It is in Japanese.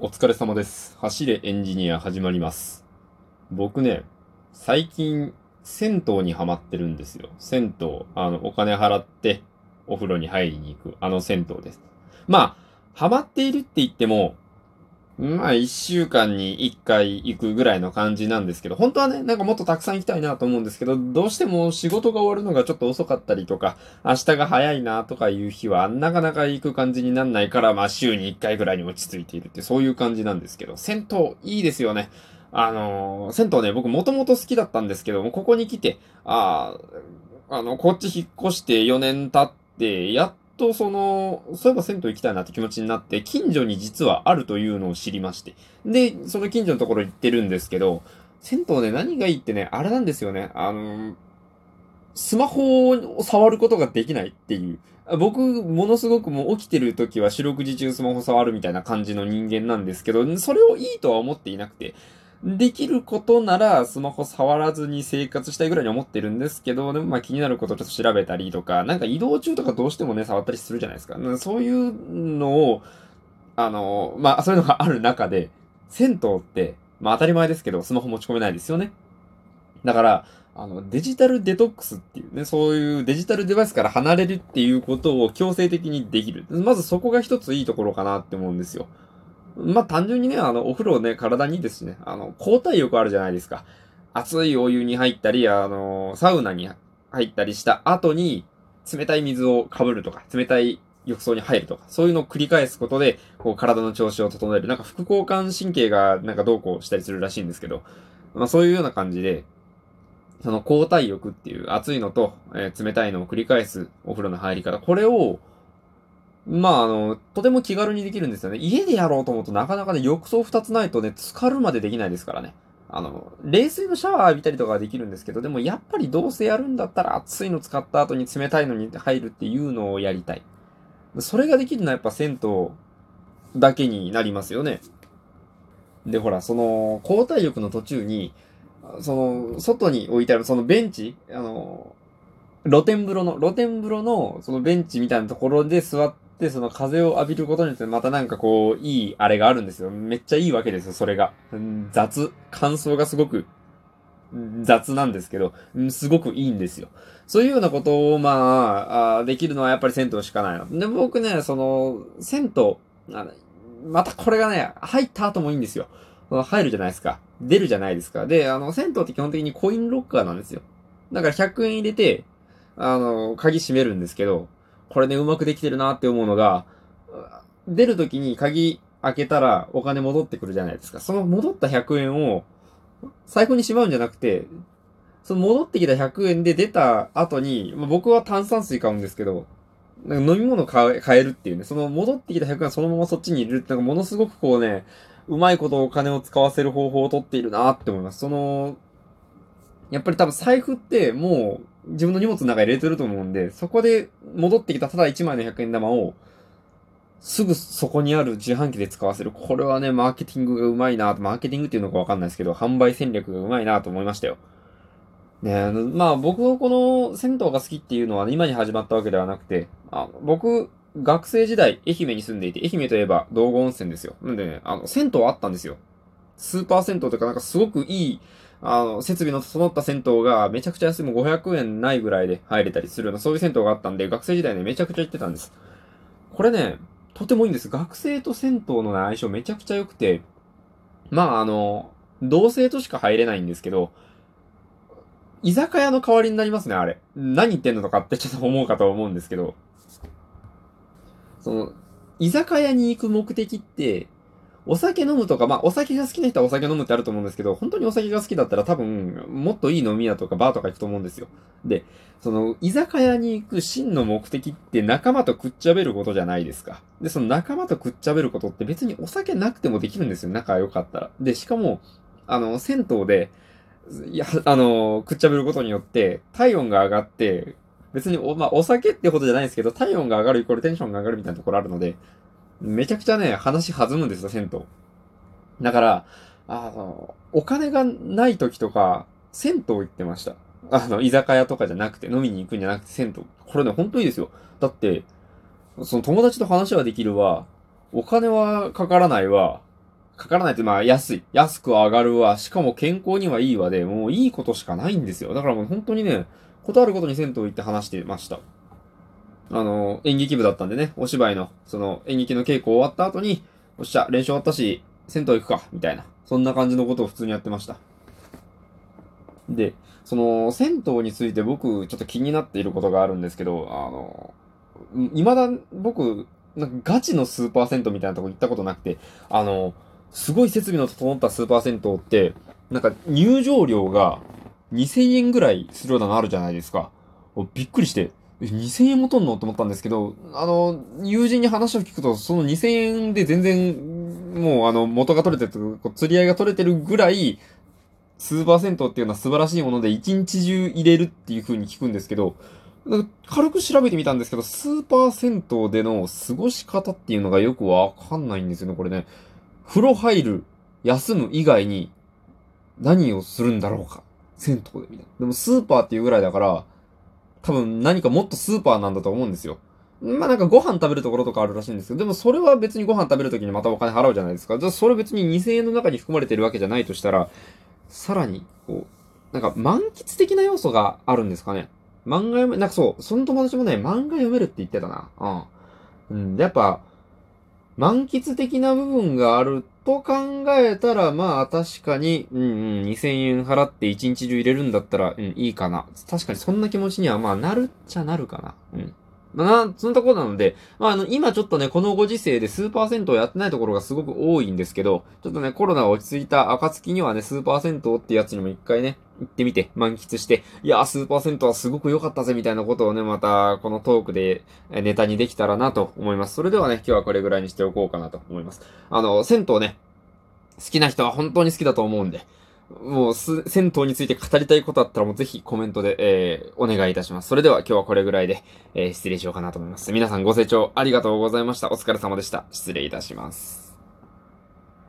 お疲れ様です。走れエンジニア始まります。僕ね、最近、銭湯にハマってるんですよ。銭湯、あの、お金払ってお風呂に入りに行く、あの銭湯です。まあ、ハマっているって言っても、まあ、一週間に一回行くぐらいの感じなんですけど、本当はね、なんかもっとたくさん行きたいなと思うんですけど、どうしても仕事が終わるのがちょっと遅かったりとか、明日が早いなとかいう日は、なかなか行く感じになんないから、まあ週に1回ぐらいに落ち着いているって、そういう感じなんですけど、銭湯いいですよね。あのー銭湯ね、僕もともと好きだったんですけども、ここに来て、ああ、あの、こっち引っ越して4年経って、やっとその、そういえば銭湯行きたいなって気持ちになって、近所に実はあるというのを知りまして。で、その近所のところ行ってるんですけど、銭湯ね、何がいいってね、あれなんですよね。あのスマホを触ることができないっていう。僕、ものすごくもう起きてる時は四六時中スマホ触るみたいな感じの人間なんですけど、それをいいとは思っていなくて、できることならスマホ触らずに生活したいぐらいに思ってるんですけど、でもまあ気になることをちょっと調べたりとか、なんか移動中とかどうしてもね、触ったりするじゃないですか。そういうのを、あの、まあそういうのがある中で、銭湯って、まあ当たり前ですけど、スマホ持ち込めないですよね。だから、あの、デジタルデトックスっていうね、そういうデジタルデバイスから離れるっていうことを強制的にできる。まずそこが一ついいところかなって思うんですよ。まあ、単純にね、あの、お風呂ね、体にですね、あの、交代浴あるじゃないですか。熱いお湯に入ったり、あの、サウナに入ったりした後に、冷たい水をかぶるとか、冷たい浴槽に入るとか、そういうのを繰り返すことで、こう、体の調子を整える。なんか副交感神経がなんかどうこうしたりするらしいんですけど、まあ、そういうような感じで、その交代浴っていう熱いのと、えー冷たいのを繰り返すお風呂の入り方。これを、まあ、あの、とても気軽にできるんですよね。家でやろうと思うとなかなかね、浴槽二つないとね、浸かるまでできないですからね。あの、冷水のシャワー浴びたりとかはできるんですけど、でもやっぱりどうせやるんだったら熱いの使った後に冷たいのに入るっていうのをやりたい。それができるのはやっぱ銭湯だけになりますよね。で、ほら、その、交代浴の途中に、その、外に置いてあるそのベンチ、あの、露天風呂の、露天風呂のそのベンチみたいなところで座って、その風を浴びることによってまたなんかこう、いいあれがあるんですよ。めっちゃいいわけですよ、それが。雑。感想がすごく雑なんですけど、すごくいいんですよ。そういうようなことを、まあ、できるのはやっぱり銭湯しかないの。で、僕ね、その、銭湯、あまたこれがね、入った後もいいんですよ。入るじゃないですか。出るじゃないですか。で、あの、銭湯って基本的にコインロッカーなんですよ。だから100円入れて、あの、鍵閉めるんですけど、これね、うまくできてるなって思うのが、出るときに鍵開けたらお金戻ってくるじゃないですか。その戻った100円を財布にしまうんじゃなくて、その戻ってきた100円で出た後に、まあ、僕は炭酸水買うんですけど、なんか飲み物買え買えるっていうね、その戻ってきた100円そのままそっちに入れるって、なんかものすごくこうね、うまいことお金を使わせる方法をとっているなって思います。その、やっぱり多分財布ってもう自分の荷物の中に入れてると思うんで、そこで戻ってきたただ1枚の100円玉を、すぐそこにある自販機で使わせる。これはね、マーケティングがうまいなと、マーケティングっていうのかわかんないですけど、販売戦略がうまいなと思いましたよ。ねあのまあ僕のこの銭湯が好きっていうのは、今に始まったわけではなくて、あ僕、学生時代、愛媛に住んでいて、愛媛といえば道後温泉ですよ。なんでね、あの、銭湯あったんですよ。スーパー銭湯とかなんかすごくいい、あの、設備の整った銭湯がめちゃくちゃ安い、もう500円ないぐらいで入れたりするような、そういう銭湯があったんで、学生時代ね、めちゃくちゃ行ってたんです。これね、とてもいいんです。学生と銭湯のね相性めちゃくちゃ良くて、まああの、同性としか入れないんですけど、居酒屋の代わりになりますね、あれ。何言ってんのとかってちょっと思うかと思うんですけど、その、居酒屋に行く目的って、お酒飲むとか、まあ、お酒が好きな人はお酒飲むってあると思うんですけど、本当にお酒が好きだったら多分、もっといい飲み屋とかバーとか行くと思うんですよ。で、その、居酒屋に行く真の目的って仲間とくっちゃべることじゃないですか。で、その仲間とくっちゃべることって別にお酒なくてもできるんですよ。仲良かったら。で、しかも、あの、銭湯で、いや、あの、くっちゃべることによって、体温が上がって、別にお、まあ、お酒ってことじゃないですけど、体温が上がるイコールテンションが上がるみたいなところあるので、めちゃくちゃね、話弾むんですよ、銭湯。だから、あの、お金がない時とか、銭湯行ってました。あの、居酒屋とかじゃなくて、飲みに行くんじゃなくて、銭湯。これね、ほんといいですよ。だって、その友達と話はできるわ、お金はかからないわ、かからないって、まあ安い。安く上がるわ。しかも健康にはいいわで、もういいことしかないんですよ。だからもう本当にね、ことあることに銭湯行って話してました。あの、演劇部だったんでね、お芝居の、その演劇の稽古終わった後に、おっしゃ、練習終わったし、銭湯行くか、みたいな。そんな感じのことを普通にやってました。で、その、銭湯について僕、ちょっと気になっていることがあるんですけど、あの、未だ僕、なんかガチのスーパー銭湯みたいなとこ行ったことなくて、あの、すごい設備の整ったスーパー銭湯って、なんか入場料が2000円ぐらいするようなのあるじゃないですか。びっくりして、2000円もとんの？と思ったんですけど、あの、友人に話を聞くと、その2000円で全然、もうあの、元が取れてる、釣り合いが取れてるぐらい、スーパー銭湯っていうのは素晴らしいもので、一日中入れるっていう風に聞くんですけど、軽く調べてみたんですけど、スーパー銭湯での過ごし方っていうのがよくわかんないんですよね、これね。風呂入る、休む以外に何をするんだろうか。銭湯でみたいな。でもスーパーっていうぐらいだから、多分何かもっとスーパーなんだと思うんですよ。まあなんかご飯食べるところとかあるらしいんですけど、でもそれは別にご飯食べるときにまたお金払うじゃないですか。じゃあそれ別に2000円の中に含まれてるわけじゃないとしたら、さらに、こう、なんか満喫的な要素があるんですかね。漫画読め、なんかそう、その友達もね、漫画読めるって言ってたな。うん。うん。やっぱ、満喫的な部分があると考えたら、まあ確かに、うんうん、2000円払って1日中入れるんだったら、うん、いいかな。確かにそんな気持ちには、まあなるっちゃなるかな。うん。まあ、そんなところなので、まあ、あの、今ちょっとね、このご時世でスーパー銭湯やってないところがすごく多いんですけど、ちょっとね、コロナが落ち着いた暁にはね、スーパー銭湯ってやつにも一回ね、行ってみて、満喫して、いやー、スーパー銭湯はすごく良かったぜ、みたいなことをね、また、このトークでネタにできたらなと思います。それではね、今日はこれぐらいにしておこうかなと思います。あの、銭湯ね、好きな人は本当に好きだと思うんで、もうす、銭湯について語りたいことあったらもうぜひコメントで、えー、お願いいたします。それでは今日はこれぐらいで、えー、失礼しようかなと思います。皆さんご清聴ありがとうございました。お疲れ様でした。失礼いたします。